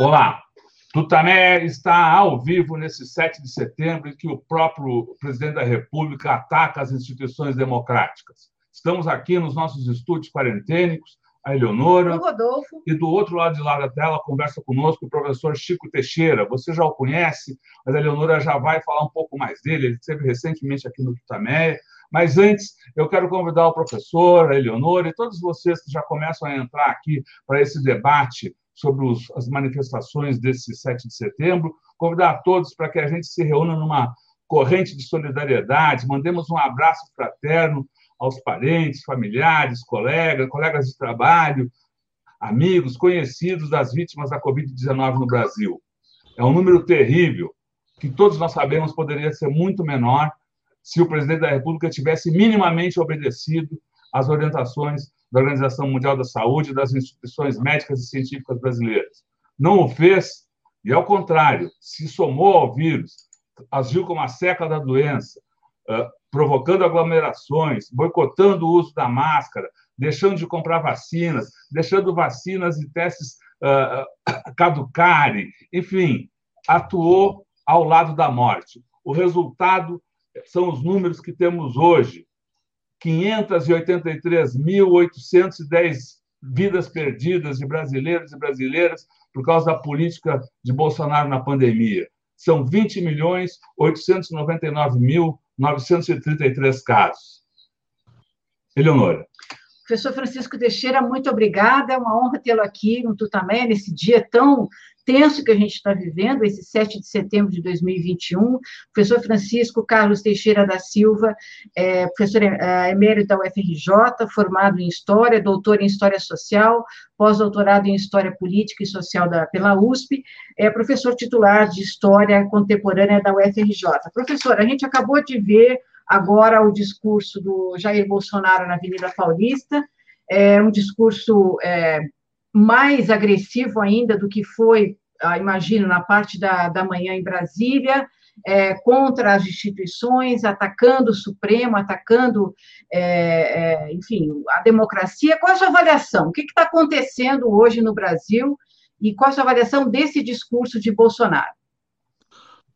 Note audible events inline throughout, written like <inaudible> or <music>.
Olá, Tutamé está ao vivo nesse 7 de setembro, em que o próprio presidente da República ataca as instituições democráticas. Estamos aqui nos nossos estúdios quarentênicos, a Eleonora. O Rodolfo. E do outro lado de lá da tela conversa conosco o professor Chico Teixeira. Você já o conhece, mas a Eleonora já vai falar um pouco mais dele. Ele esteve recentemente aqui no Tutameia. Mas antes, eu quero convidar o professor, a Eleonora e todos vocês que já começam a entrar aqui para esse debate sobre os, as manifestações desse 7 de setembro, convidar a todos para que a gente se reúna numa corrente de solidariedade, mandemos um abraço fraterno aos parentes, familiares, colegas, colegas de trabalho, amigos, conhecidos das vítimas da Covid-19 no Brasil. É um número terrível, que todos nós sabemos poderia ser muito menor se o presidente da República tivesse minimamente obedecido às orientações da Organização Mundial da Saúde e das instituições médicas e científicas brasileiras. Não o fez, e ao contrário, se somou ao vírus, agiu como a seca da doença, provocando aglomerações, boicotando o uso da máscara, deixando de comprar vacinas, deixando vacinas e testes <coughs> caducarem, enfim, atuou ao lado da morte. O resultado são os números que temos hoje. 583.810 vidas perdidas de brasileiros e brasileiras por causa da política de Bolsonaro na pandemia. São 20 milhões 899.933 casos. Eleonora. Professor Francisco Teixeira, muito obrigada. É uma honra tê-lo aqui no Tutamé, nesse dia tão tenso que a gente está vivendo, esse 7 de setembro de 2021. Professor Francisco Carlos Teixeira da Silva, é, professor é, emérito da UFRJ, formado em História, doutor em História Social, pós-doutorado em História Política e Social da, pela USP, é professor titular de História Contemporânea da UFRJ. Professor, a gente acabou de ver agora o discurso do Jair Bolsonaro na Avenida Paulista, é um discurso é, mais agressivo ainda do que foi, ah, imagino, na parte da, da manhã em Brasília, é, contra as instituições, atacando o Supremo, atacando, é, é, enfim, a democracia. Qual a sua avaliação? O que está acontecendo hoje no Brasil e qual a sua avaliação desse discurso de Bolsonaro?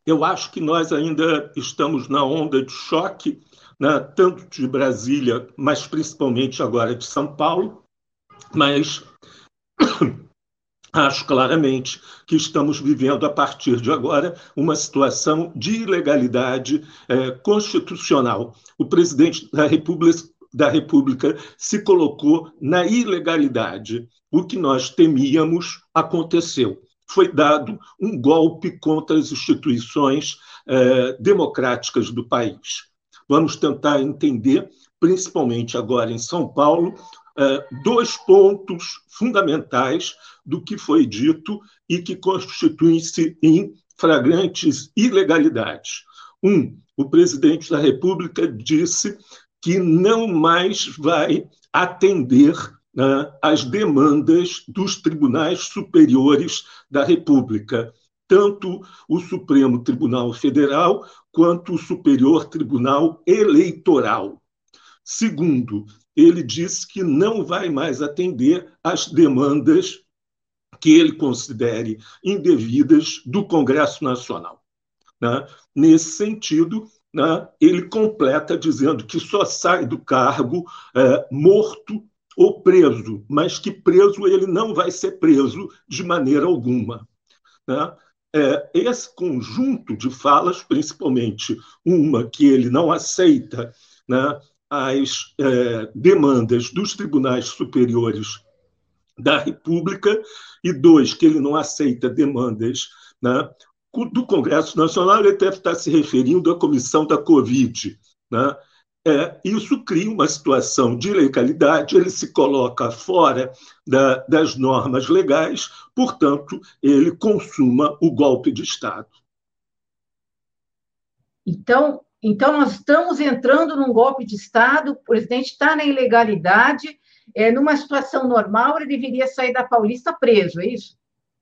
Eu acho que nós ainda estamos na onda de choque, né, tanto de Brasília, mas principalmente agora de São Paulo, mas acho claramente que estamos vivendo, a partir de agora, uma situação de ilegalidade é, constitucional. O presidente da República, da República se colocou na ilegalidade. O que nós temíamos aconteceu. Foi dado um golpe contra as instituições é, democráticas do país. Vamos tentar entender, principalmente agora em São Paulo, dois pontos fundamentais do que foi dito e que constituem-se em flagrantes ilegalidades. Um, o presidente da República disse que não mais vai atender né, às demandas dos tribunais superiores da República, tanto o Supremo Tribunal Federal quanto o Superior Tribunal Eleitoral. Segundo, ele disse que não vai mais atender às demandas que ele considere indevidas do Congresso Nacional. Né? Nesse sentido, né, ele completa dizendo que só sai do cargo é, morto ou preso, mas que preso ele não vai ser preso de maneira alguma. Né? É, esse conjunto de falas, principalmente uma que ele não aceita né, as é, demandas dos tribunais superiores da República, e dois, que ele não aceita demandas né, do Congresso Nacional, ele deve estar se referindo à comissão da Covid. Né? É, isso cria uma situação de ilegalidade, ele se coloca fora da, das normas legais, portanto, ele consuma o golpe de Estado. Então, então, nós estamos entrando num golpe de Estado, o presidente está na ilegalidade, é, numa situação normal, ele deveria sair da Paulista preso, é isso?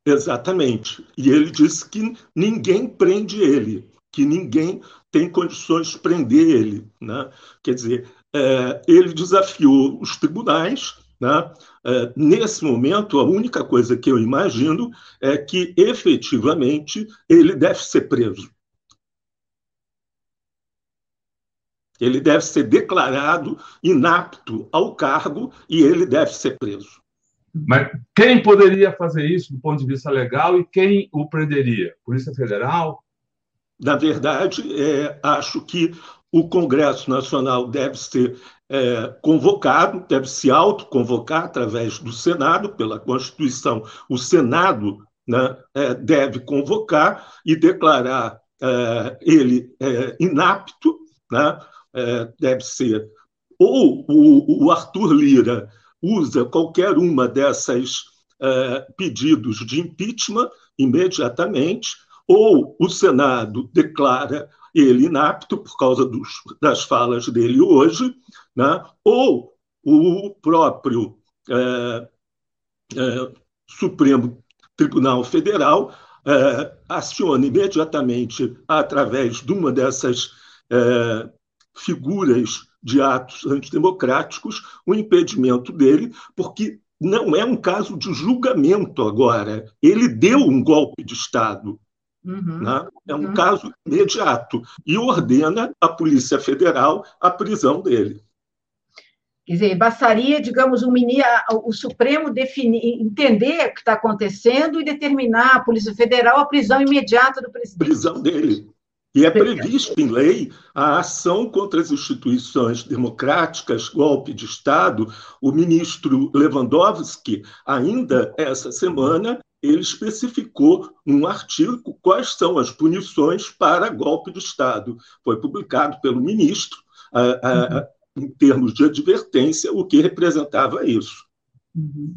Exatamente. E ele disse que ninguém prende ele, que ninguém tem condições de prender ele. Né? Quer dizer, é, ele desafiou os tribunais Né? É, nesse momento, a única coisa que eu imagino é que, efetivamente, ele deve ser preso. Ele deve ser declarado inapto ao cargo e ele deve ser preso. Mas quem poderia fazer isso do ponto de vista legal e quem o prenderia? Polícia Federal? Na verdade, é, acho que o Congresso Nacional deve ser é, convocado, deve se autoconvocar através do Senado, pela Constituição. O Senado né, é, deve convocar e declarar é, ele é, inapto, né, é, deve ser. Ou o, o, Arthur Lira usa qualquer uma dessas é, pedidos de impeachment imediatamente, ou o Senado declara ele inapto por causa dos, das falas dele hoje, né? ou o próprio é, é, Supremo Tribunal Federal é, aciona imediatamente, através de uma dessas é, figuras de atos antidemocráticos, o impedimento dele, porque não é um caso de julgamento agora. Ele deu um golpe de Estado. Uhum, né? É um uhum. caso imediato e ordena a Polícia Federal a prisão dele. Quer dizer, bastaria, digamos, o, o Supremo definir, entender o que está acontecendo e determinar a Polícia Federal a prisão imediata do presidente. Prisão dele. E é previsto em lei a ação contra as instituições democráticas, golpe de Estado. O ministro Lewandowski, ainda essa semana, ele especificou num artigo quais são as punições para golpe de Estado. Foi publicado pelo ministro, uhum. em termos de advertência, o que representava isso. Uhum.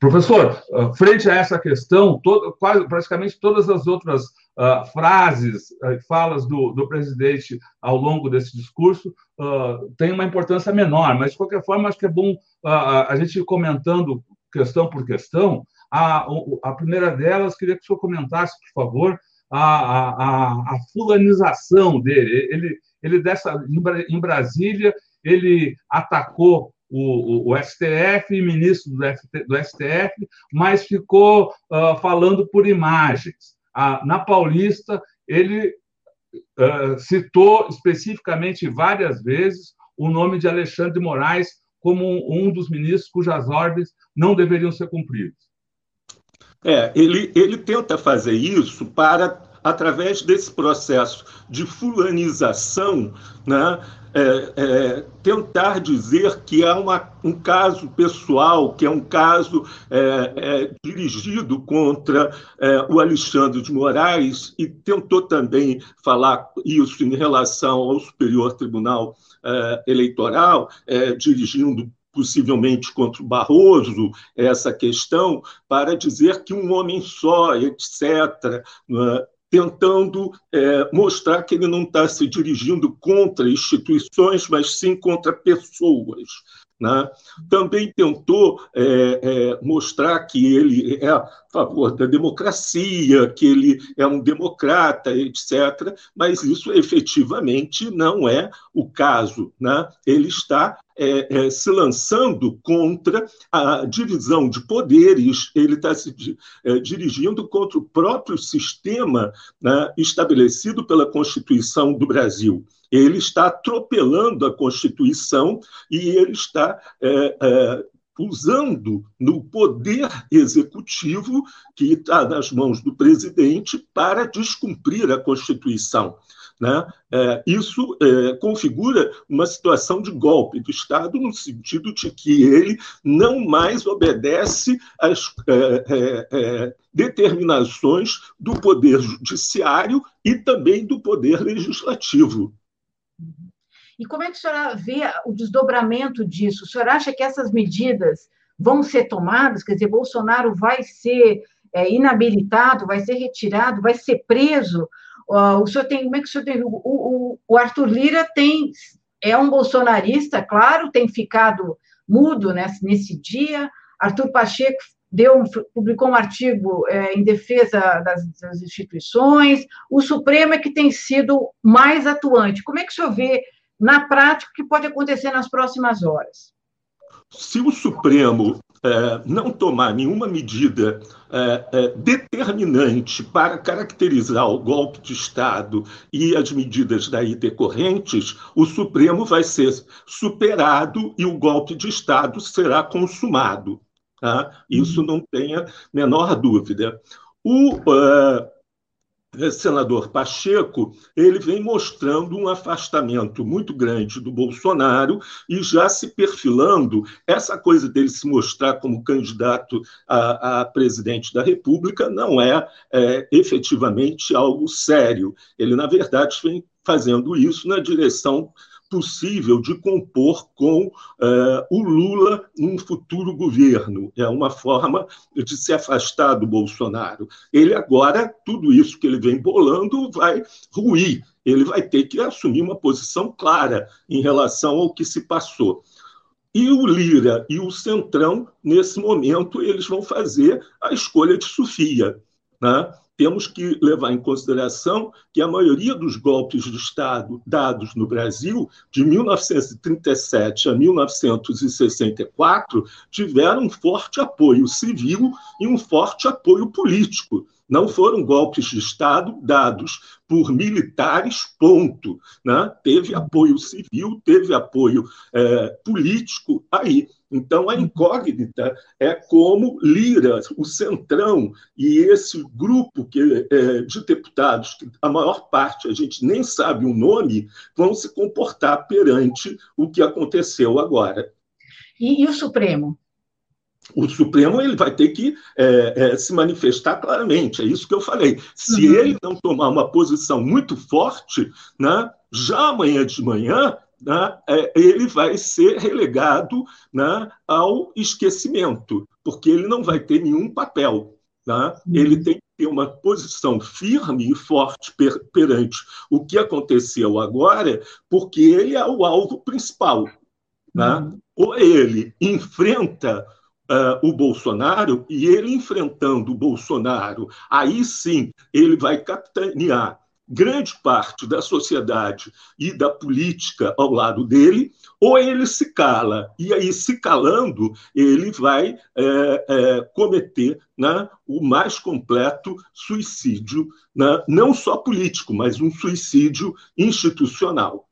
Professor, ah, frente a essa questão, todo, quase, praticamente todas as outras uh, frases, uh, falas do, do, presidente ao longo desse discurso uh, têm uma importância menor, mas, de qualquer forma, acho que é bom a gente comentando questão por questão. A, a primeira delas, queria que o senhor comentasse, por favor, a, a, a fulanização dele. Ele, ele dessa, em Brasília, ele atacou o, o, STF ministro do, FT, do, STF, mas ficou uh, falando por imagens. Ah, na Paulista, ele uh, citou especificamente várias vezes o nome de Alexandre de Moraes como um, um dos ministros cujas ordens não deveriam ser cumpridas. É, ele, ele tenta fazer isso para através desse processo de fulanização, né, é, é, tentar dizer que é uma, um caso pessoal, que é um caso é, é dirigido contra é, o Alexandre de Moraes, e tentou também falar isso em relação ao Superior Tribunal é, Eleitoral, dirigindo possivelmente contra o Barroso, essa questão, para dizer que um homem só, etc., tentando é, mostrar que ele não está se dirigindo contra instituições, mas sim contra pessoas. Né? Também tentou é, é, mostrar que ele é a favor da democracia, que ele é um democrata, etc., mas isso efetivamente não é o caso. Né? Ele está é, é, se lançando contra a divisão de poderes, ele está se é, dirigindo contra o próprio sistema né, estabelecido pela Constituição do Brasil ele está atropelando a Constituição e ele está é, é, usando no poder executivo, que está nas mãos do presidente, para descumprir a Constituição. Né? É, isso é, configura uma situação de golpe do Estado, no sentido de que ele não mais obedece às é, é, é determinações do Poder Judiciário e também do Poder Legislativo. E como é que a senhora vê o desdobramento disso? A senhora acha que essas medidas vão ser tomadas? Quer dizer, Bolsonaro vai ser é, inabilitado, vai ser retirado, vai ser preso? Uh, o senhor tem, como é que o senhor tem? O, o, o Arthur Lira tem, é um bolsonarista, claro, tem ficado mudo nesse, nesse dia. Arthur Pacheco deu, publicou um artigo é, em defesa das, das, instituições. O Supremo é que tem sido mais atuante. Como é que o senhor vê na prática o que pode acontecer nas próximas horas? se o Supremo é, não tomar nenhuma medida é, é, determinante para caracterizar o golpe de Estado e as medidas daí decorrentes, o Supremo vai ser superado e o golpe de Estado será consumado. Tá? Isso uhum. não tenha menor dúvida. O, uh, senador Pacheco, ele vem mostrando um afastamento muito grande do Bolsonaro e já se perfilando essa coisa dele se mostrar como candidato a, a presidente da República não é, é efetivamente algo sério. Ele, na verdade, vem fazendo isso na direção possível de compor com uh, o Lula num futuro governo. É uma forma de se afastar do Bolsonaro. Ele agora, tudo isso que ele vem bolando, vai ruir. Ele vai ter que assumir uma posição clara em relação ao que se passou. E o Lira e o Centrão, nesse momento, eles vão fazer a escolha de Sofia. Né? temos que levar em consideração que a maioria dos golpes de Estado dados no Brasil, de 1937 a 1964, tiveram um forte apoio civil e um forte apoio político. Não foram golpes de Estado dados por militares, ponto. Né? Teve apoio civil, teve apoio é, político aí. Então, a incógnita é como Lira, o Centrão e esse grupo que, é, de deputados, que a maior parte a gente nem sabe o nome, vão se comportar perante o que aconteceu agora. E, e o Supremo? O Supremo ele vai ter que é, é, se manifestar claramente, é isso que eu falei. Se uhum. ele não tomar uma posição muito forte, né, já amanhã de manhã né, é, ele vai ser relegado né, ao esquecimento, porque ele não vai ter nenhum papel. Né? Uhum. Ele tem que ter uma posição firme e forte per, perante o que aconteceu agora, porque ele é o alvo principal. Né? Uhum. Ou ele enfrenta uh, o Bolsonaro, e ele enfrentando o Bolsonaro, aí sim ele vai capitanear grande parte da sociedade e da política ao lado dele, ou ele se cala, e aí, se calando, ele vai é, é, cometer né, o mais completo suicídio, né, não só político, mas um suicídio institucional.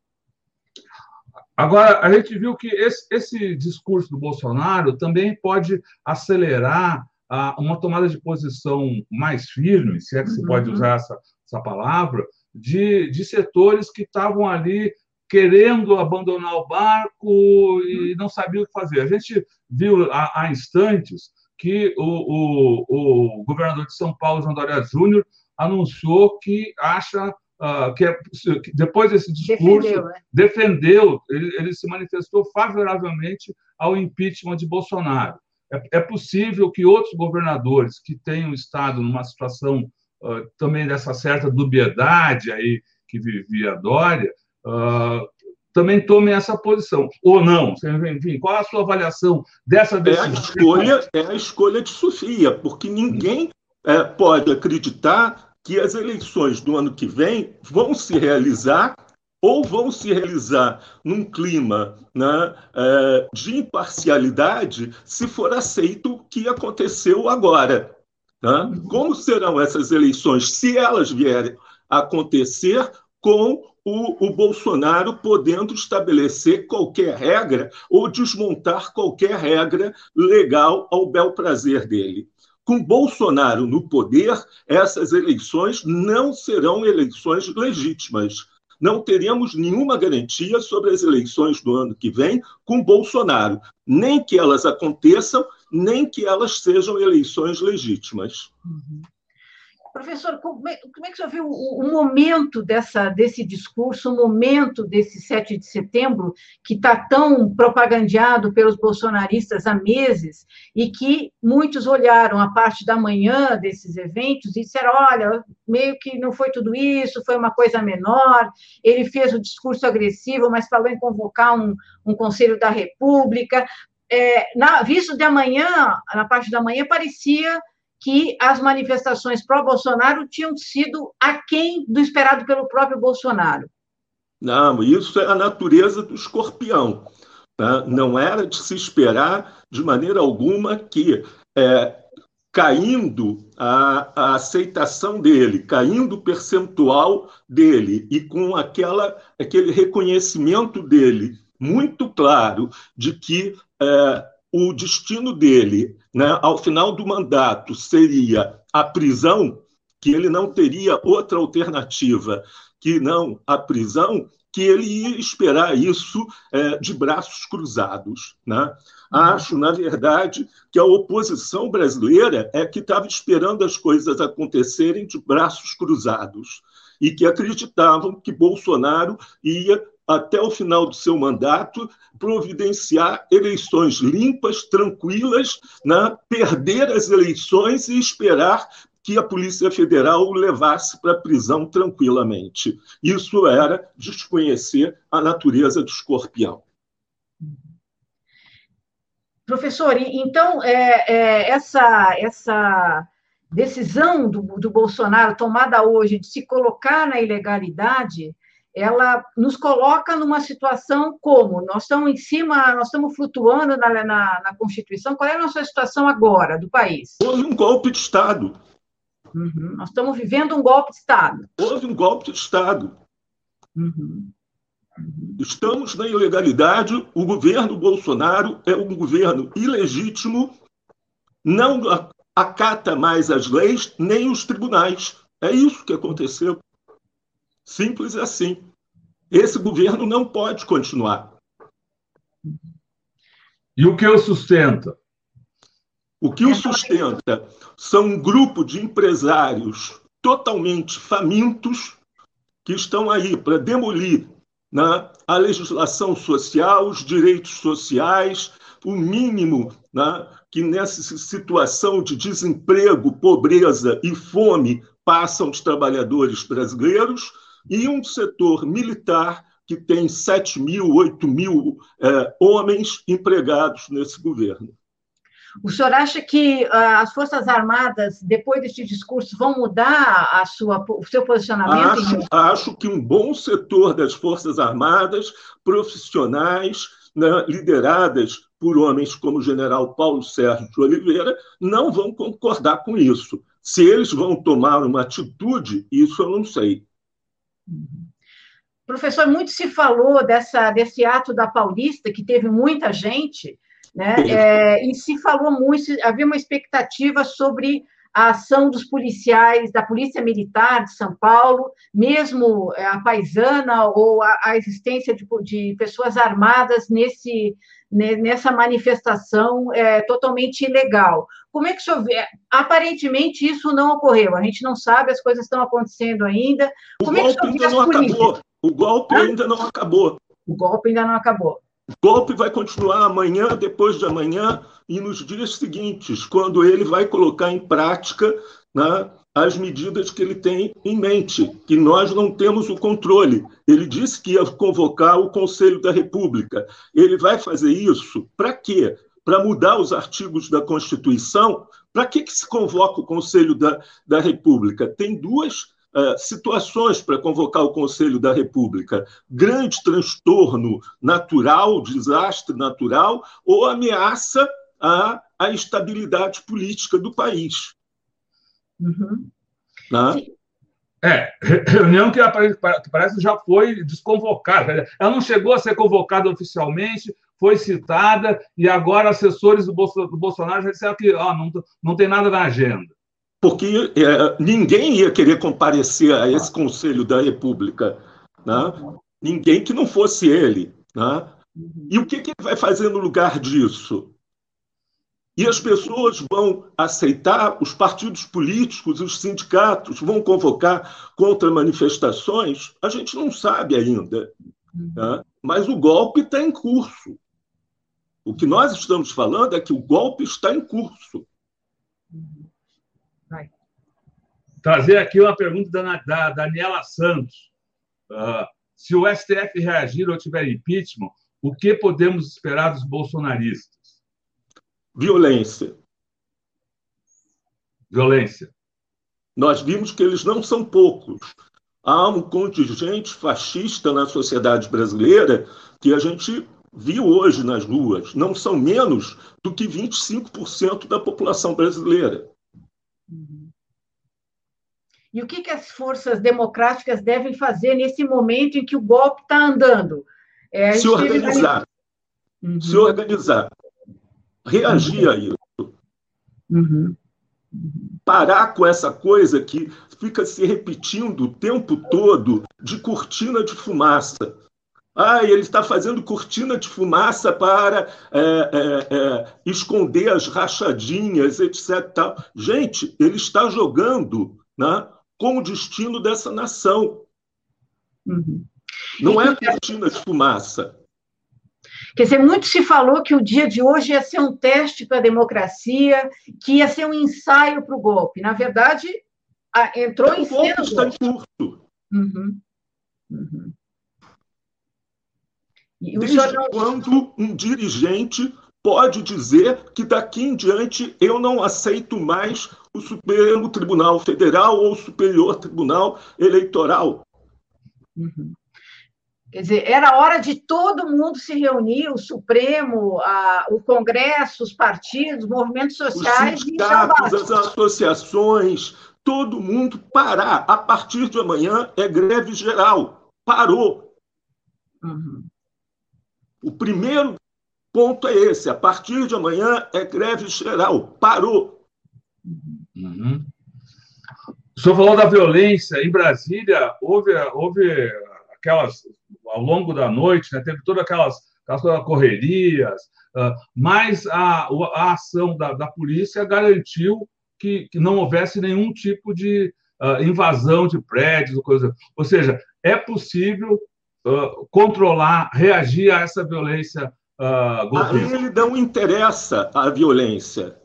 Agora, a gente viu que esse, esse discurso do Bolsonaro também pode acelerar a, uma tomada de posição mais firme, se é que se pode uhum. usar essa, essa palavra, de, de setores que estavam ali querendo abandonar o barco e não sabiam o que fazer. A gente viu há, há instantes que o, o, o, governador de São Paulo, João Dória Júnior, anunciou que acha uh, que, é, que, depois desse discurso defendeu, né? defendeu ele, ele, se manifestou favoravelmente ao impeachment de Bolsonaro. É, é possível que outros governadores que tenham estado numa situação uh, também dessa certa dubiedade aí que vivia Dória, uh, também tomem essa posição, ou não. Enfim, qual a sua avaliação dessa decisão? É a escolha, é a escolha de Sofia, porque ninguém é, pode acreditar que as eleições do ano que vem vão se realizar ou vão se realizar num clima né, é, de imparcialidade se for aceito o que aconteceu agora. Né? Como serão essas eleições, se elas vierem a acontecer, com o, o, Bolsonaro podendo estabelecer qualquer regra ou desmontar qualquer regra legal ao bel prazer dele. Com Bolsonaro no poder, essas eleições não serão eleições legítimas. Não teremos nenhuma garantia sobre as eleições do ano que vem com Bolsonaro, nem que elas aconteçam, nem que elas sejam eleições legítimas. Uhum. Professor, como é, como é que o senhor viu o, o, momento dessa, desse discurso, o momento desse 7 de setembro, que está tão propagandeado pelos bolsonaristas há meses, e que muitos olharam a parte da manhã desses eventos e disseram: olha, meio que não foi tudo isso, foi uma coisa menor. Ele fez o discurso agressivo, mas falou em convocar um, um Conselho da República. É, na, visto de amanhã, na parte da manhã, parecia que as manifestações pró-Bolsonaro tinham sido aquém do esperado pelo próprio Bolsonaro. Não, isso é a natureza do escorpião. Né? Não era de se esperar, de maneira alguma, que, é, caindo a, a, aceitação dele, caindo o percentual dele e com aquela, aquele reconhecimento dele muito claro de que é, o destino dele, né, ao final do mandato, seria a prisão, que ele não teria outra alternativa que não a prisão, que ele ia esperar isso é, de braços cruzados. Né? Acho, na verdade, que a oposição brasileira é que estava esperando as coisas acontecerem de braços cruzados e que acreditavam que Bolsonaro ia, até o final do seu mandato, providenciar eleições limpas, tranquilas, né? perder as eleições e esperar que a Polícia Federal o levasse para a prisão tranquilamente. Isso era desconhecer a natureza do escorpião. Professor, então, é, é, essa, essa decisão do, do Bolsonaro tomada hoje de se colocar na ilegalidade, ela nos coloca numa situação como? Nós estamos em cima, nós estamos flutuando na, na, na Constituição. Qual é a nossa situação agora do país? Houve um golpe de Estado. Uhum. Nós estamos vivendo um golpe de Estado. Houve um golpe de Estado. Uhum. Uhum. Estamos na ilegalidade. O governo Bolsonaro é um governo ilegítimo, não acata mais as leis nem os tribunais. É isso que aconteceu. Simples assim. Esse governo não pode continuar. E o que o sustenta? O que o sustenta são um grupo de empresários totalmente famintos que estão aí para demolir né, a legislação social, os direitos sociais, o mínimo né, que nessa situação de desemprego, pobreza e fome passam os trabalhadores brasileiros, e um setor militar que tem 7 mil, 8 mil é, homens empregados nesse governo. O senhor acha que uh, as Forças Armadas, depois deste discurso, vão mudar a sua, o seu posicionamento? Acho, acho que um bom setor das Forças Armadas, profissionais, né, lideradas por homens como o general Paulo Sérgio de Oliveira, não vão concordar com isso. Se eles vão tomar uma atitude, isso eu não sei. Professor, muito se falou dessa, desse ato da Paulista, que teve muita gente, né? É, e se falou muito, havia uma expectativa sobre a ação dos policiais, da Polícia Militar de São Paulo, mesmo é, a paisana ou a, a existência de, de, pessoas armadas nesse, nessa manifestação é, totalmente ilegal. Como é que o senhor vê? Aparentemente isso não ocorreu, a gente não sabe, as coisas estão acontecendo ainda. Como o é golpe ainda não acabou. O golpe ainda não acabou. O golpe ainda não acabou. O golpe vai continuar amanhã, depois de amanhã e nos dias seguintes, quando ele vai colocar em prática né, as medidas que ele tem em mente, que nós não temos o controle. Ele disse que ia convocar o Conselho da República. Ele vai fazer isso para quê? Para mudar os artigos da Constituição? Para que, que se convoca o Conselho da, da República? Tem duas Uh, situações para convocar o Conselho da República, grande transtorno natural, desastre natural, ou ameaça à, à estabilidade política do país. Uhum. Né? É, reunião que parece já foi desconvocada. Ela não chegou a ser convocada oficialmente, foi citada, e agora assessores do Bolsonaro já disseram que oh, não, não tem nada na agenda porque é, ninguém ia querer comparecer a esse Conselho da República, né? ninguém que não fosse ele. Né? E o que, que ele vai fazer no lugar disso? E as pessoas vão aceitar, os partidos políticos, os sindicatos vão convocar contra manifestações? A gente não sabe ainda. Né? Mas o golpe está em curso. O que nós estamos falando é que o golpe está em curso trazer aqui uma pergunta da, da Daniela Santos. Uh, se o STF reagir ou tiver impeachment, o que podemos esperar dos bolsonaristas? Violência. Violência. Nós vimos que eles não são poucos. Há um contingente fascista na sociedade brasileira que a gente viu hoje nas ruas não são menos do que 25% da população brasileira. Uhum. E o que, que, as forças democráticas devem fazer nesse momento em que o golpe está andando? É, se organizar. Uhum. Se organizar. Reagir a isso. Uhum. Parar com essa coisa que fica se repetindo o tempo todo de cortina de fumaça. Ah, ele está fazendo cortina de fumaça para é, é, é, esconder as rachadinhas, etc. Tal. Gente, ele está jogando né, com o destino dessa nação. Uhum. Não é cortina de fumaça. Quer dizer, muito se falou que o dia de hoje ia ser um teste para a democracia, que ia ser um ensaio para o golpe. Na verdade, entrou em cena. O está em curso. Uhum. Uhum. Desde senhor... quando um dirigente pode dizer que daqui em diante eu não aceito mais o Supremo Tribunal Federal ou o Superior Tribunal Eleitoral? Uhum. Quer dizer, era hora de todo mundo se reunir, o Supremo, a, o Congresso, os partidos, os movimentos sociais. Os sindicatos, as associações, todo mundo parar. A partir de amanhã é greve geral. Parou. Uhum. O primeiro ponto é esse. A partir de amanhã é greve geral. Parou. Uhum. O senhor falou da violência. Em Brasília, houve, houve aquelas ao longo da noite, né, teve todas aquelas, aquelas correrias, uh, mas a, a ação da, da polícia garantiu que, que, não houvesse nenhum tipo de uh, invasão de prédios, ou coisa. Ou seja, é possível uh, controlar, reagir a essa violência uh. A ele não interessa a violência.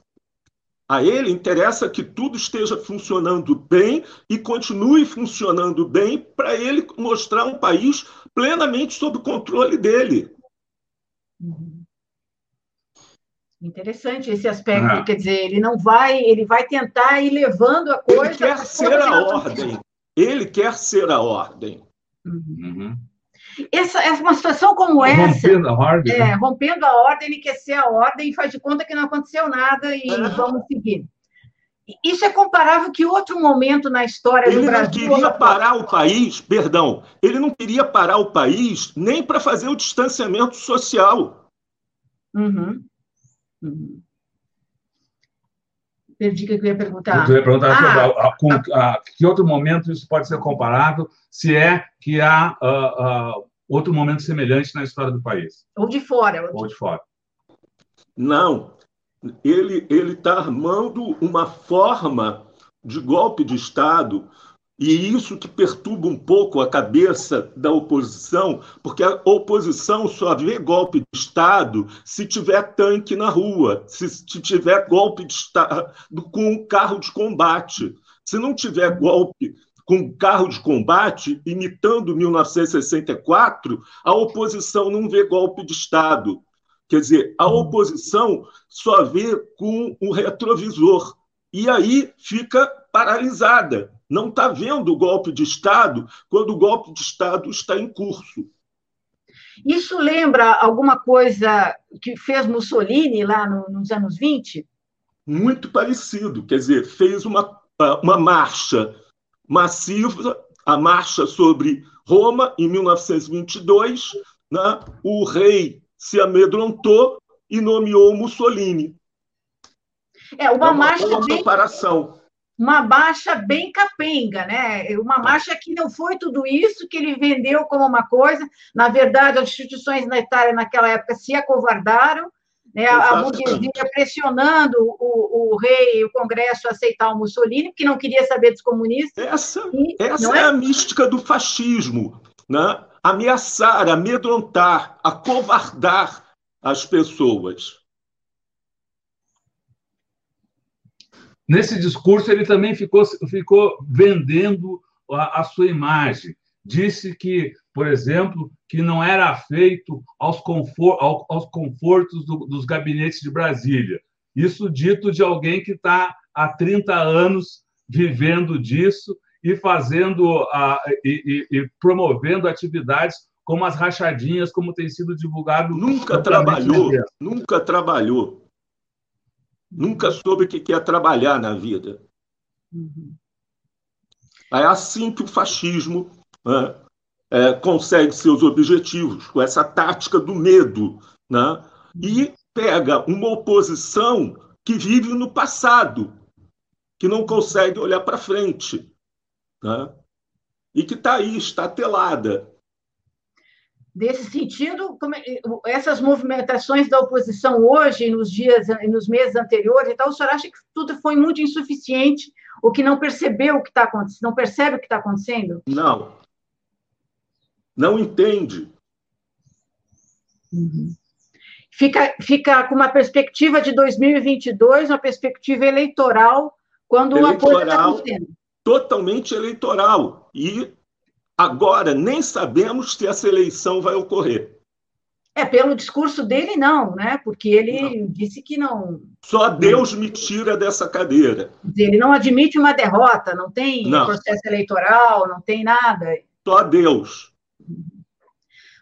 A ele interessa que tudo esteja funcionando bem e continue funcionando bem para ele mostrar um país plenamente sob o controle dele. Uhum. Interessante esse aspecto, ah. quer dizer, ele não vai, ele vai tentar ir levando a coisa. Ele quer ser a ordem. Ele quer ser a ordem. Uhum. Essa, essa, uma situação como essa. Rompendo a ordem. É, né? rompendo a ordem, ser a ordem e faz de conta que não aconteceu nada e ah. vamos seguir. Isso é comparável que outro momento na história ele do Brasil. Ele não queria parar o país, perdão, ele não queria parar o país nem para fazer o distanciamento social. Uhum. Uhum. Perdi o que eu ia perguntar. Eu ia perguntar ah, a, a, a, que outro momento isso pode ser comparado, se é que há uh, uh, outro momento semelhante na história do país. Ou de fora. Ou de, ou de fora. Não, ele está armando uma forma de golpe de Estado, e isso que perturba um pouco a cabeça da oposição, porque a oposição só vê golpe de Estado se tiver tanque na rua, se tiver golpe de Estado com carro de combate. Se não tiver golpe com carro de combate, imitando 1964, a oposição não vê golpe de Estado. Quer dizer, a oposição só vê com o retrovisor e aí fica paralisada. Não está vendo o golpe de Estado quando o golpe de Estado está em curso. Isso lembra alguma coisa que fez Mussolini lá no, nos anos 20? Muito parecido. Quer dizer, fez uma, uma marcha massiva, a marcha sobre Roma, em 1922. Né? O rei se amedrontou e nomeou Mussolini. É uma, é uma marcha bem, comparação. Uma marcha bem capenga, né? Uma marcha que não foi tudo isso que ele vendeu como uma coisa. Na verdade, as instituições na Itália naquela época se acovardaram, né? a burguesia pressionando o, o rei e o Congresso a aceitar o Mussolini, porque não queria saber dos comunistas. Essa, e, essa é? é a mística do fascismo, né? ameaçar, amedrontar, acovardar as pessoas. Nesse discurso, ele também ficou, ficou vendendo a, a sua imagem. Disse que, por exemplo, que não era feito aos, confor, aos confortos do, dos gabinetes de Brasília. Isso dito de alguém que está há 30 anos vivendo disso e fazendo e, e, e promovendo atividades como as rachadinhas, como tem sido divulgado. Nunca trabalhou, nunca trabalhou. Nunca soube o que é trabalhar na vida. Uhum. É assim que o fascismo né, é, consegue seus objetivos, com essa tática do medo. Né, e pega uma oposição que vive no passado, que não consegue olhar para frente. Né, e que está aí, está telada. Desse sentido, é, essas movimentações da oposição hoje, nos dias, nos meses anteriores, então, o senhor acha que tudo foi muito insuficiente o que não percebeu o que está acontecendo, não percebe o que está acontecendo? Não. Não entende. Uhum. Fica, fica com uma perspectiva de 2022, uma perspectiva eleitoral, quando eleitoral, a coisa está acontecendo. Totalmente eleitoral. E agora nem sabemos se essa eleição vai ocorrer. É, pelo discurso dele, não, né? Porque ele não. disse que não. Só Deus me tira dessa cadeira. Ele não admite uma derrota, não tem não. processo eleitoral, não tem nada. Só Deus.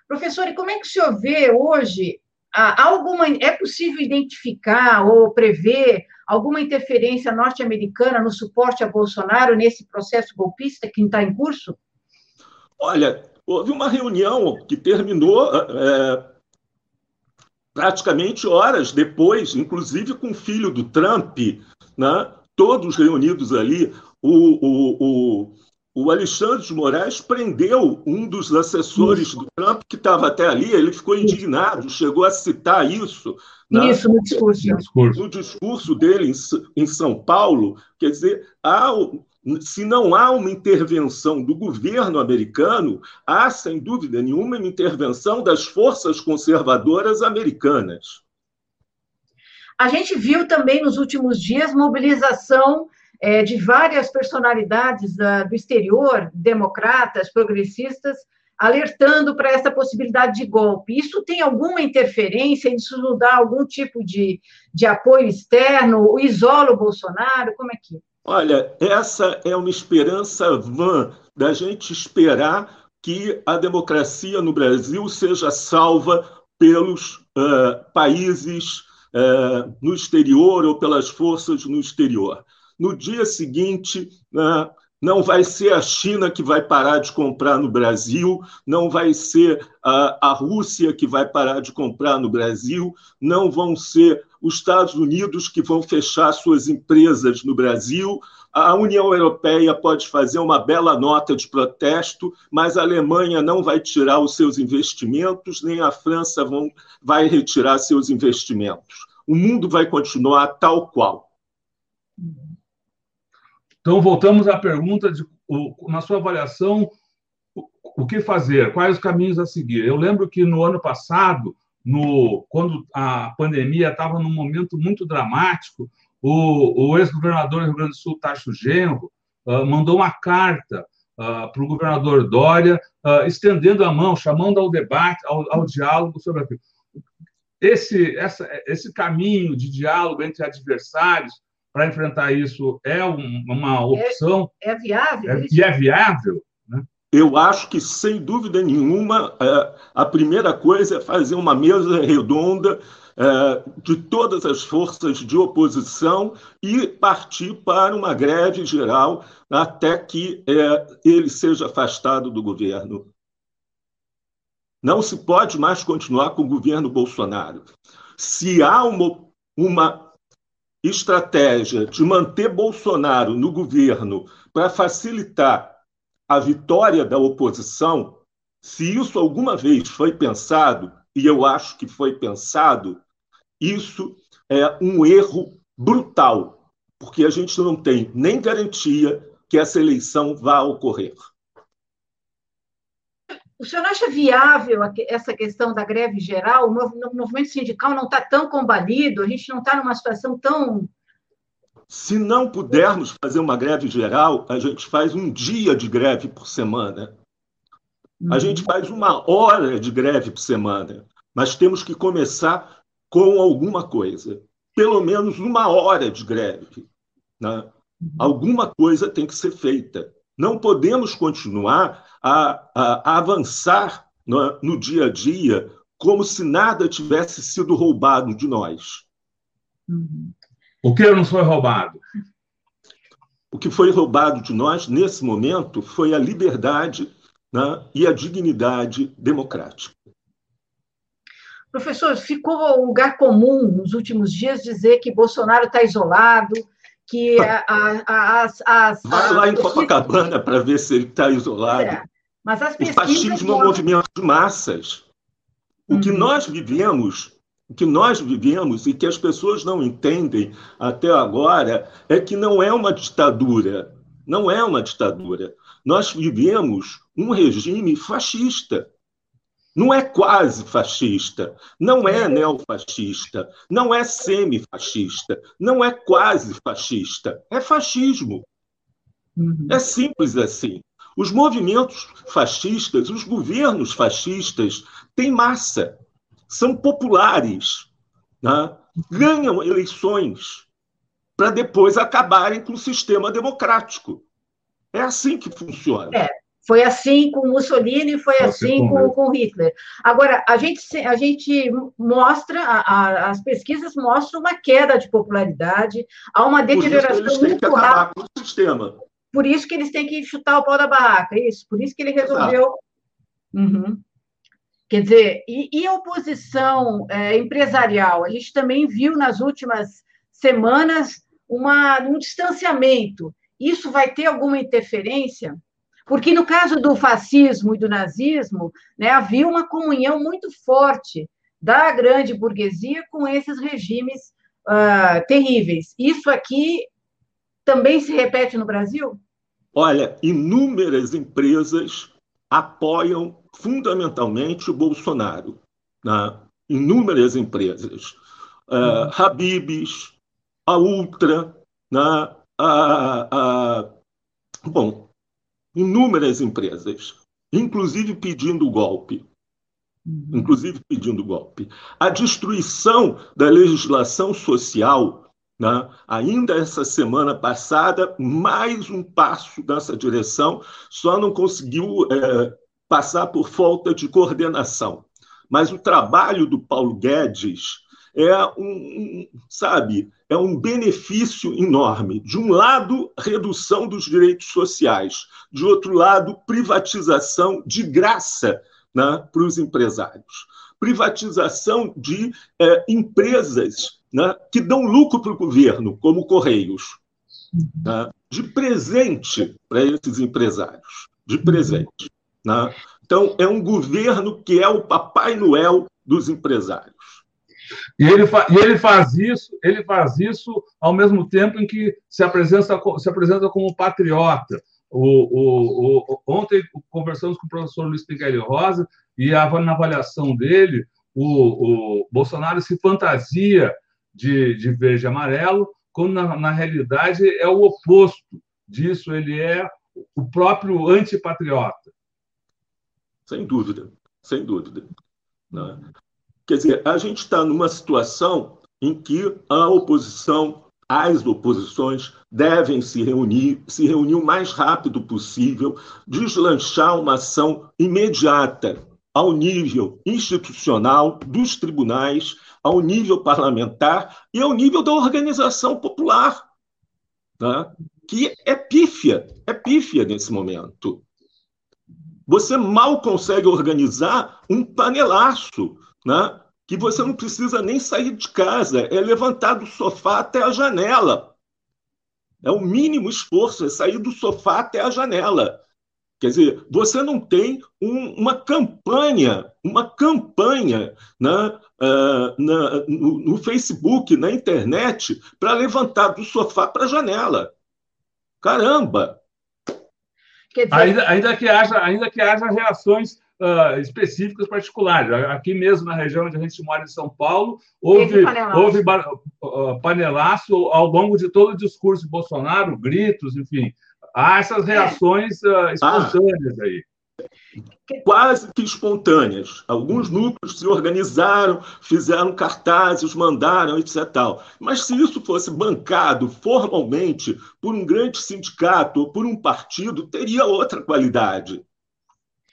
Professor, e como é que o senhor vê hoje alguma. É possível identificar ou prever alguma interferência norte-americana no suporte a Bolsonaro nesse processo golpista que está em curso? Olha, houve uma reunião que terminou é, praticamente horas depois, inclusive com o filho do Trump, né? todos reunidos ali. O, o, o, o Alexandre de Moraes prendeu um dos assessores do Trump que estava até ali, ele ficou indignado, chegou a citar isso. Né? Isso, no discurso. No discurso dele em, em São Paulo. Quer dizer, há se não há uma intervenção do governo americano, há, sem dúvida nenhuma, uma intervenção das forças conservadoras americanas. A gente viu também nos últimos dias mobilização é, de várias personalidades da, do exterior, democratas, progressistas, alertando para essa possibilidade de golpe. Isso tem alguma interferência? Isso nos dá algum tipo de, de apoio externo? Isola o Bolsonaro? Como é que? Olha, essa é uma esperança vã da gente esperar que a democracia no Brasil seja salva pelos uh, países uh, no exterior ou pelas forças no exterior. No dia seguinte, uh, não vai ser a China que vai parar de comprar no Brasil, não vai ser a, a Rússia que vai parar de comprar no Brasil, não vão ser os Estados Unidos que vão fechar suas empresas no Brasil. A União Europeia pode fazer uma bela nota de protesto, mas a Alemanha não vai tirar os seus investimentos, nem a França vão, vai retirar seus investimentos. O mundo vai continuar tal qual. Então, voltamos à pergunta de, na sua avaliação, o que fazer? Quais os caminhos a seguir? Eu lembro que no ano passado, no, quando a pandemia estava num momento muito dramático, o, o ex-governador do Rio Grande do Sul, Tacho Genro, uh, mandou uma carta uh, para o governador Dória, uh, estendendo a mão, chamando ao debate, ao, ao diálogo sobre aquilo. Esse, essa, esse caminho de diálogo entre adversários para enfrentar isso é um, uma opção. É, é viável? É, e é viável? Né? Eu acho que, sem dúvida nenhuma, é, a primeira coisa é fazer uma mesa redonda é, de todas as forças de oposição e partir para uma greve geral até que ele seja afastado do governo. Não se pode mais continuar com o governo Bolsonaro. Se há uma, uma estratégia de manter Bolsonaro no governo para facilitar a vitória da oposição, se isso alguma vez foi pensado, e eu acho que foi pensado, isso é um erro brutal, porque a gente não tem nem garantia que essa eleição vá ocorrer. O senhor acha viável essa questão da greve geral? O movimento sindical não está tão combalido, a gente não está numa situação tão. Se não pudermos fazer uma greve geral, a gente faz um dia de greve por semana. A gente uhum. faz uma hora de greve por semana. Mas temos que começar com alguma coisa. Pelo menos uma hora de greve. Né? Uhum. Alguma coisa tem que ser feita. Não podemos continuar a, a, a avançar no, no dia a dia como se nada tivesse sido roubado de nós. O que não foi roubado? O que foi roubado de nós, nesse momento, foi a liberdade né, e a dignidade democrática. Professor, ficou um lugar comum nos últimos dias dizer que Bolsonaro está isolado, que <laughs> as, as. Vai lá em Copacabana para ver se ele está isolado. É, mas as pesquisas. O fascismo é um movimento de massas. O que uhum. nós vivemos, o que nós vivemos e que as pessoas não entendem até agora é que não é uma ditadura. Não é uma ditadura. Nós vivemos um regime fascista. Não é quase fascista, não é neofascista, não é semifascista, não é quase fascista, é fascismo. Uhum. É simples assim. Os movimentos fascistas, os governos fascistas têm massa, são populares, né? ganham eleições para depois acabarem com o sistema democrático. É assim que funciona. É. Foi assim com Mussolini, foi assim com, com Hitler. Agora, a gente, a gente mostra, a, a, as pesquisas mostram uma queda de popularidade, há uma deterioração Por isso que eles têm que acabar com o sistema. Por isso que eles têm que chutar o pau da barraca, é isso. Por isso que ele resolveu. Uhum. Quer dizer, e, e a oposição é, empresarial? A gente também viu nas últimas semanas uma, um distanciamento. Isso vai ter alguma interferência? Porque no caso do fascismo e do nazismo, né, havia uma comunhão muito forte da grande burguesia com esses regimes uh, terríveis. Isso aqui também se repete no Brasil? Olha, inúmeras empresas apoiam fundamentalmente o Bolsonaro. Né? Inúmeras empresas. Uh, Habibs, a Ultra, né? a, a, bom, inúmeras empresas, inclusive pedindo golpe. Uhum. Inclusive pedindo golpe. A destruição da legislação social, né? ainda essa semana passada, mais um passo nessa direção, só não conseguiu é, passar por falta de coordenação. Mas o trabalho do Paulo Guedes é um, sabe, é um benefício enorme. De um lado, redução dos direitos sociais, de outro lado, privatização de graça né, para os empresários. Privatização de é, empresas né, que dão lucro para o governo, como Correios. Né, de presente para esses empresários. De presente. Né? Então, é um governo que é o Papai Noel dos empresários. E ele, e ele faz isso, ele faz isso ao mesmo tempo em que se apresenta, se apresenta como patriota. O, o, o, ontem conversamos com o professor Luiz Miguel Rosa e a, na avaliação dele, o Bolsonaro se fantasia de, de verde e amarelo, quando na, na realidade é o oposto disso, ele é o próprio antipatriota. Sem dúvida, sem dúvida. Né? Quer dizer, a gente está numa situação em que a oposição, as oposições, devem se reunir, se reunir o mais rápido possível, deslanchar uma ação imediata ao nível institucional dos tribunais, ao nível parlamentar e ao nível da organização popular, né? que é pífia, é pífia nesse momento. Você mal consegue organizar um panelaço né? que você não precisa nem sair de casa, é levantar do sofá até a janela. É o mínimo esforço, é sair do sofá até a janela. Quer dizer, você não tem um, uma campanha, uma campanha né, uh, na, no, no, Facebook, na internet, para levantar do sofá para a janela. Caramba! Dizer... Ainda, ainda, que haja, ainda que haja reações uh, específicas particulares. Aqui mesmo na região onde a gente mora em São Paulo, houve, panelaço. houve uh, panelaço ao longo de todo o discurso de Bolsonaro, gritos, enfim. Há essas reações uh, espontâneas ah. aí quase que espontâneas. Alguns núcleos se organizaram, fizeram cartazes, mandaram, etc. Tal. Mas se isso fosse bancado formalmente por um grande sindicato ou por um partido, teria outra qualidade.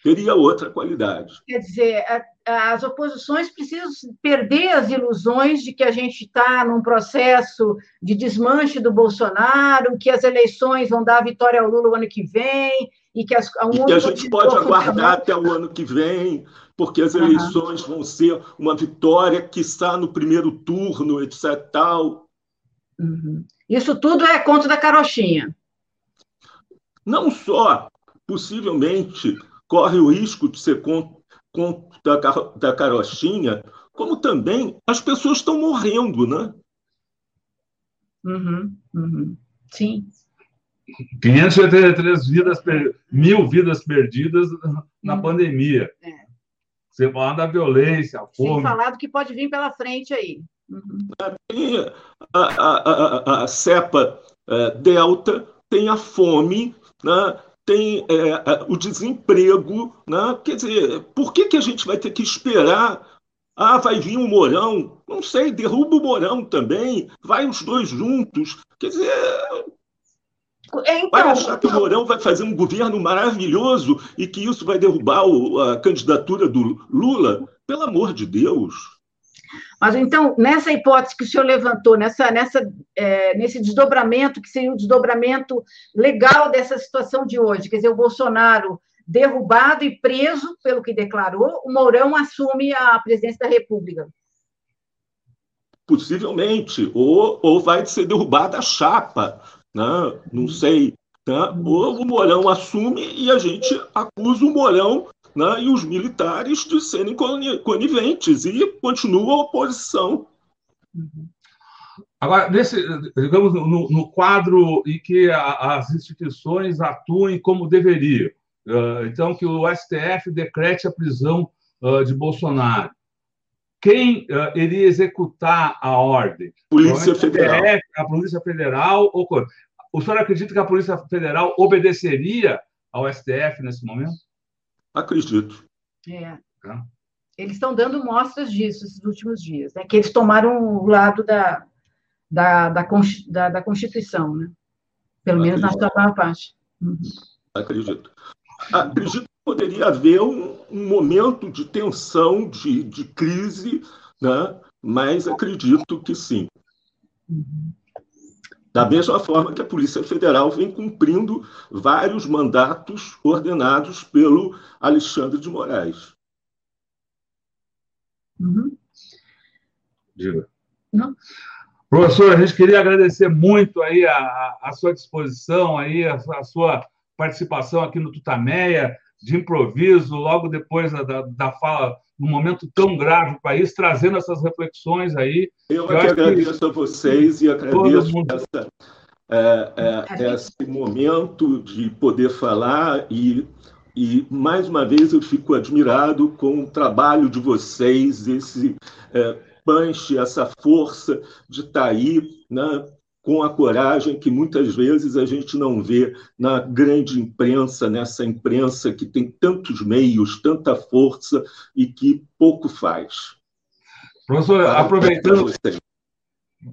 teria outra qualidade. Quer dizer, as oposições precisam perder as ilusões de que a gente está num processo de desmanche do Bolsonaro, que as eleições vão dar a vitória ao Lula o ano que vem, e que, as, e que a gente pode aguardar até o ano que vem, porque as eleições uhum. vão ser uma vitória que está no primeiro turno, etc. Tal. Uhum. Isso tudo é contra da carochinha. Não só, possivelmente, corre o risco de ser contra, da, da carochinha, como também as pessoas estão morrendo, né? Uhum, uhum. Sim. 583 vidas, mil vidas perdidas na uhum. pandemia. É. Você fala da violência, a fome. Sem falar do que pode vir pela frente aí. Uhum. A, a, a, a, cepa é, delta tem a fome, né? Tem é, o desemprego. Né? Quer dizer, por que, que a gente vai ter que esperar? Ah, vai vir o um Mourão. Não sei, derruba o Mourão também, vai os dois juntos. Quer dizer, então, vai achar que o Mourão vai fazer um governo maravilhoso e que isso vai derrubar a candidatura do Lula? Pelo amor de Deus. Mas então, nessa hipótese que o senhor levantou, nessa, nessa, é, nesse desdobramento, que seria o desdobramento legal dessa situação de hoje, quer dizer, o Bolsonaro derrubado e preso pelo que declarou, o Mourão assume a presidência da República. Possivelmente, ou, ou vai ser derrubada a chapa, né? não sei. Né? Ou o Mourão assume e a gente acusa o Mourão né, e os militares de serem coniventes e continua a oposição. Agora, nesse, digamos, no, no quadro em que a, as instituições atuem como deveriam, uh, então que o STF decrete a prisão uh, de Bolsonaro, quem uh, iria executar a ordem? Polícia Federal. A Polícia Federal. Ou... O senhor acredita que a Polícia Federal obedeceria ao STF nesse momento? Acredito. É. Eles estão dando mostras disso esses últimos dias, né? que eles tomaram o lado da, da, da, da, da Constituição, né? pelo menos na sua maior parte. Uhum. Acredito. Acredito que poderia haver um, um momento de tensão, de, de crise, né? mas acredito que sim. Uhum. Da mesma forma que a Polícia Federal vem cumprindo vários mandatos ordenados pelo Alexandre de Moraes. Uhum. Diga. Não. Professor, a gente queria agradecer muito aí a, a sua disposição, aí, a, a, sua participação aqui no Tutameia, de improviso, logo depois da, da, fala num momento tão grave do país, trazendo essas reflexões aí. Eu, eu agradeço que a vocês e agradeço mundo... essa, é, é, esse momento de poder falar e, e, mais uma vez, eu fico admirado com o trabalho de vocês, esse é, punch, essa força de estar aí, né, com a coragem que muitas vezes a gente não vê na grande imprensa, nessa imprensa que tem tantos meios, tanta força e que pouco faz. Professor, aproveitando,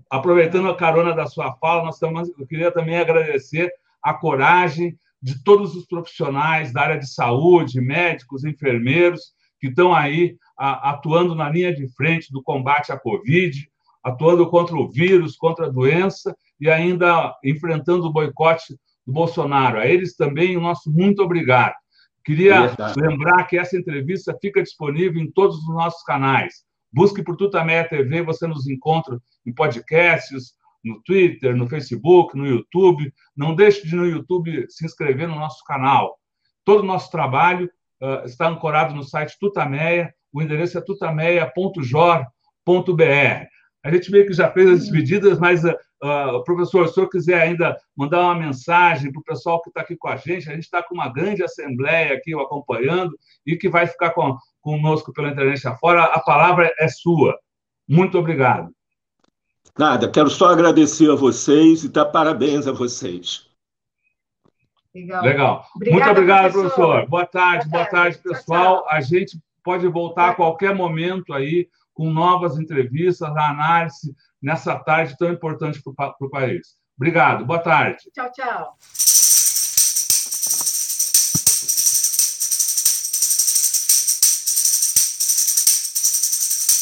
aproveitando a carona da sua fala, nós estamos, eu queria também agradecer a coragem de todos os profissionais da área de saúde, médicos, enfermeiros, que estão aí a, atuando na linha de frente do combate à Covid, atuando contra o vírus, contra a doença e ainda enfrentando o boicote do Bolsonaro. A eles também o nosso muito obrigado. Queria lembrar que essa entrevista fica disponível em todos os nossos canais. Busque por Tutameia TV, você nos encontra em podcasts, no Twitter, no Facebook, no YouTube. Não deixe de no YouTube se inscrever no nosso canal. Todo o nosso trabalho uh, está ancorado no site Tutameia. O endereço é tutameia.jor.br. A gente meio que já fez as despedidas, mas, uh, professor, se o senhor quiser ainda mandar uma mensagem para o pessoal que está aqui com a gente, a gente está com uma grande assembleia aqui acompanhando e que vai ficar com, conosco pela internet afora, a palavra é sua. Muito obrigado. Nada, quero só agradecer a vocês e dar parabéns a vocês. Legal. Legal. Obrigada, Muito obrigado, professor. professor. Boa tarde, boa tarde, boa tarde pessoal. Tchau, tchau. A gente pode voltar a qualquer momento aí com novas entrevistas, a análise nessa tarde tão importante para o país. Obrigado, boa tarde. Tchau, tchau.